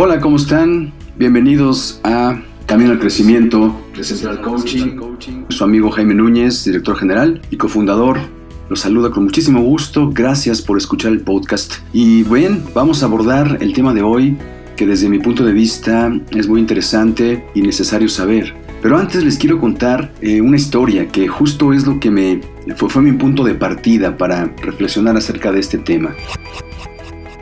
Hola, ¿cómo están? Bienvenidos a Camino al Crecimiento de Central Coaching. Su amigo Jaime Núñez, director general y cofundador. Los saluda con muchísimo gusto. Gracias por escuchar el podcast. Y bien, vamos a abordar el tema de hoy que desde mi punto de vista es muy interesante y necesario saber. Pero antes les quiero contar eh, una historia que justo es lo que me fue, fue mi punto de partida para reflexionar acerca de este tema.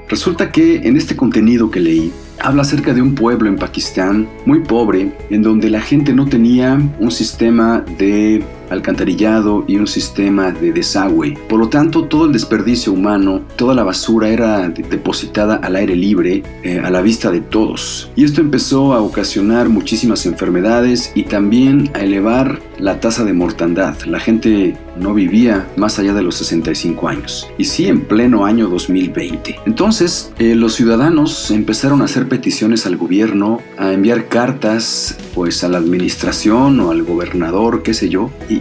Resulta que en este contenido que leí, habla acerca de un pueblo en Pakistán muy pobre, en donde la gente no tenía un sistema de alcantarillado y un sistema de desagüe. Por lo tanto, todo el desperdicio humano, toda la basura era depositada al aire libre, eh, a la vista de todos. Y esto empezó a ocasionar muchísimas enfermedades y también a elevar la tasa de mortandad. La gente no vivía más allá de los 65 años. Y sí, en pleno año 2020. Entonces, eh, los ciudadanos empezaron a hacer peticiones al gobierno, a enviar cartas pues a la administración o al gobernador, qué sé yo, y,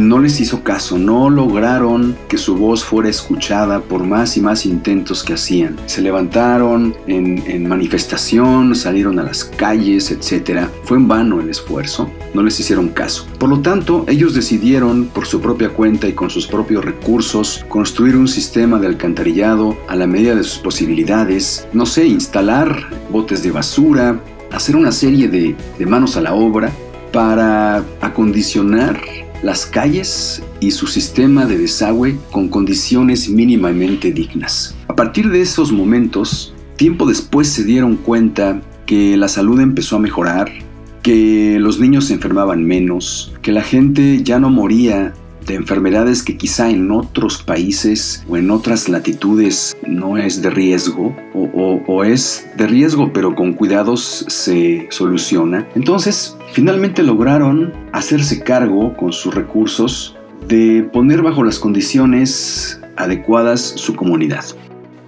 no les hizo caso, no lograron que su voz fuera escuchada por más y más intentos que hacían. Se levantaron en, en manifestación, salieron a las calles, etc. Fue en vano el esfuerzo, no les hicieron caso. Por lo tanto, ellos decidieron por su propia cuenta y con sus propios recursos construir un sistema de alcantarillado a la medida de sus posibilidades, no sé, instalar botes de basura, hacer una serie de, de manos a la obra para acondicionar las calles y su sistema de desagüe con condiciones mínimamente dignas. A partir de esos momentos, tiempo después se dieron cuenta que la salud empezó a mejorar, que los niños se enfermaban menos, que la gente ya no moría de enfermedades que quizá en otros países o en otras latitudes no es de riesgo o, o, es de riesgo pero con cuidados se soluciona. Entonces finalmente lograron hacerse cargo con sus recursos de poner bajo las condiciones adecuadas su comunidad.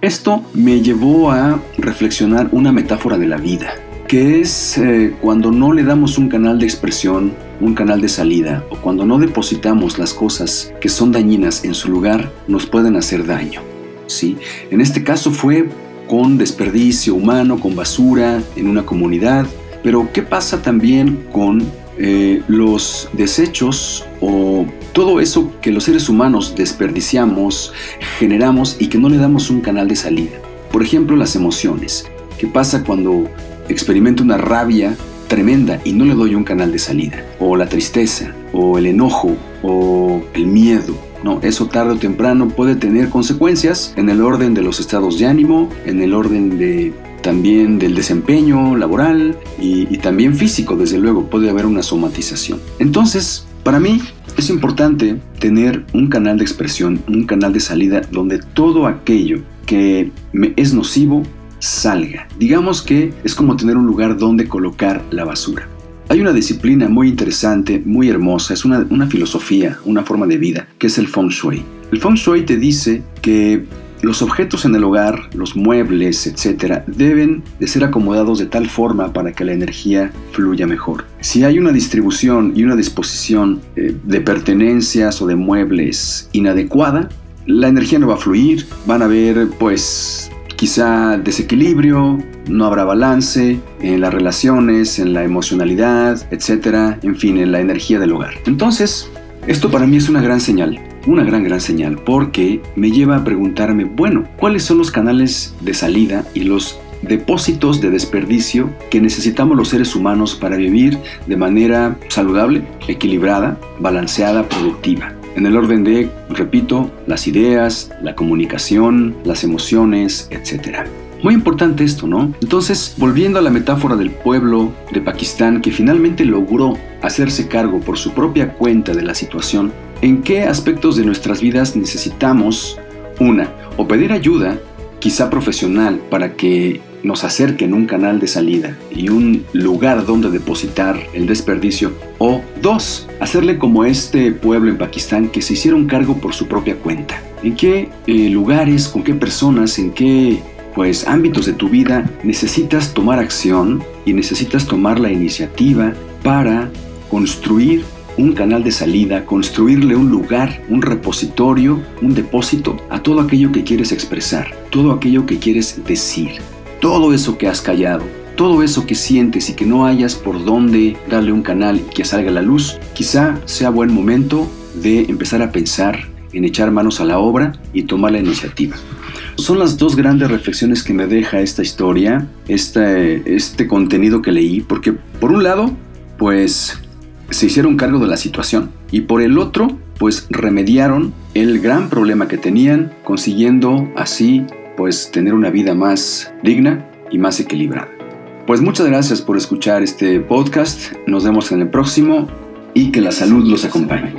Esto me llevó a reflexionar una metáfora de la vida que es eh, cuando no le damos un canal de expresión, un canal de salida, o cuando no depositamos las cosas que son dañinas en su lugar, nos pueden hacer daño. ¿sí? En este caso fue con desperdicio humano, con basura en una comunidad, pero ¿qué pasa también con eh, los desechos o todo eso que los seres humanos desperdiciamos, generamos y que no le damos un canal de salida? Por ejemplo, las emociones. ¿Qué pasa cuando experimento una rabia tremenda y no le doy un canal de salida. O la tristeza, o el enojo, o el miedo. No, eso tarde o temprano puede tener consecuencias en el orden de los estados de ánimo, en el orden de también del desempeño laboral y, y también físico, desde luego, puede haber una somatización. Entonces, para mí es importante tener un canal de expresión, un canal de salida donde todo aquello que me es nocivo salga. Digamos que es como tener un lugar donde colocar la basura. Hay una disciplina muy interesante, muy hermosa, es una, filosofía, una forma de vida, que es el feng shui. El feng shui te dice que los objetos en el hogar, los muebles, etcétera, deben de ser acomodados de tal forma para que la energía fluya mejor. Si hay una distribución y una disposición eh, de pertenencias o de muebles inadecuada, la energía no va a fluir, van a haber pues quizá desequilibrio, no habrá balance en las relaciones, en la emocionalidad, etcétera, en fin, en la energía del hogar. Entonces, esto para mí es una gran señal, una gran gran señal, porque me lleva a preguntarme, bueno, ¿cuáles son los canales de salida y los depósitos de desperdicio que necesitamos los seres humanos para vivir de manera saludable, equilibrada, balanceada, productiva? En el orden de, repito, las ideas, la comunicación, las emociones, etc. Muy importante esto, ¿no? Entonces, volviendo a la metáfora del pueblo de Pakistán que finalmente logró hacerse cargo por su propia cuenta de la situación, ¿en qué aspectos de nuestras vidas necesitamos, una, o pedir ayuda, quizá profesional, para que nos acerquen un canal de salida y un lugar donde depositar el desperdicio. O dos, hacerle como este pueblo en Pakistán que se hicieron cargo por su propia cuenta. ¿En qué eh, lugares, con qué personas, en qué pues ámbitos de tu vida necesitas tomar acción y necesitas tomar la iniciativa para construir un canal de salida, construirle un lugar, un repositorio, un depósito a todo aquello que quieres expresar, todo aquello que quieres decir todo eso que has callado, todo eso que sientes y que no hayas por dónde darle un canal y que salga la luz, quizá sea buen momento de empezar a pensar en echar manos a la obra y tomar la iniciativa. Son las dos grandes reflexiones que me deja esta historia, este, este contenido que leí, porque por un lado, pues se hicieron cargo de la situación y por el otro, pues remediaron el gran problema que tenían, consiguiendo así pues tener una vida más digna y más equilibrada. Pues muchas gracias por escuchar este podcast, nos vemos en el próximo y que la salud los acompañe.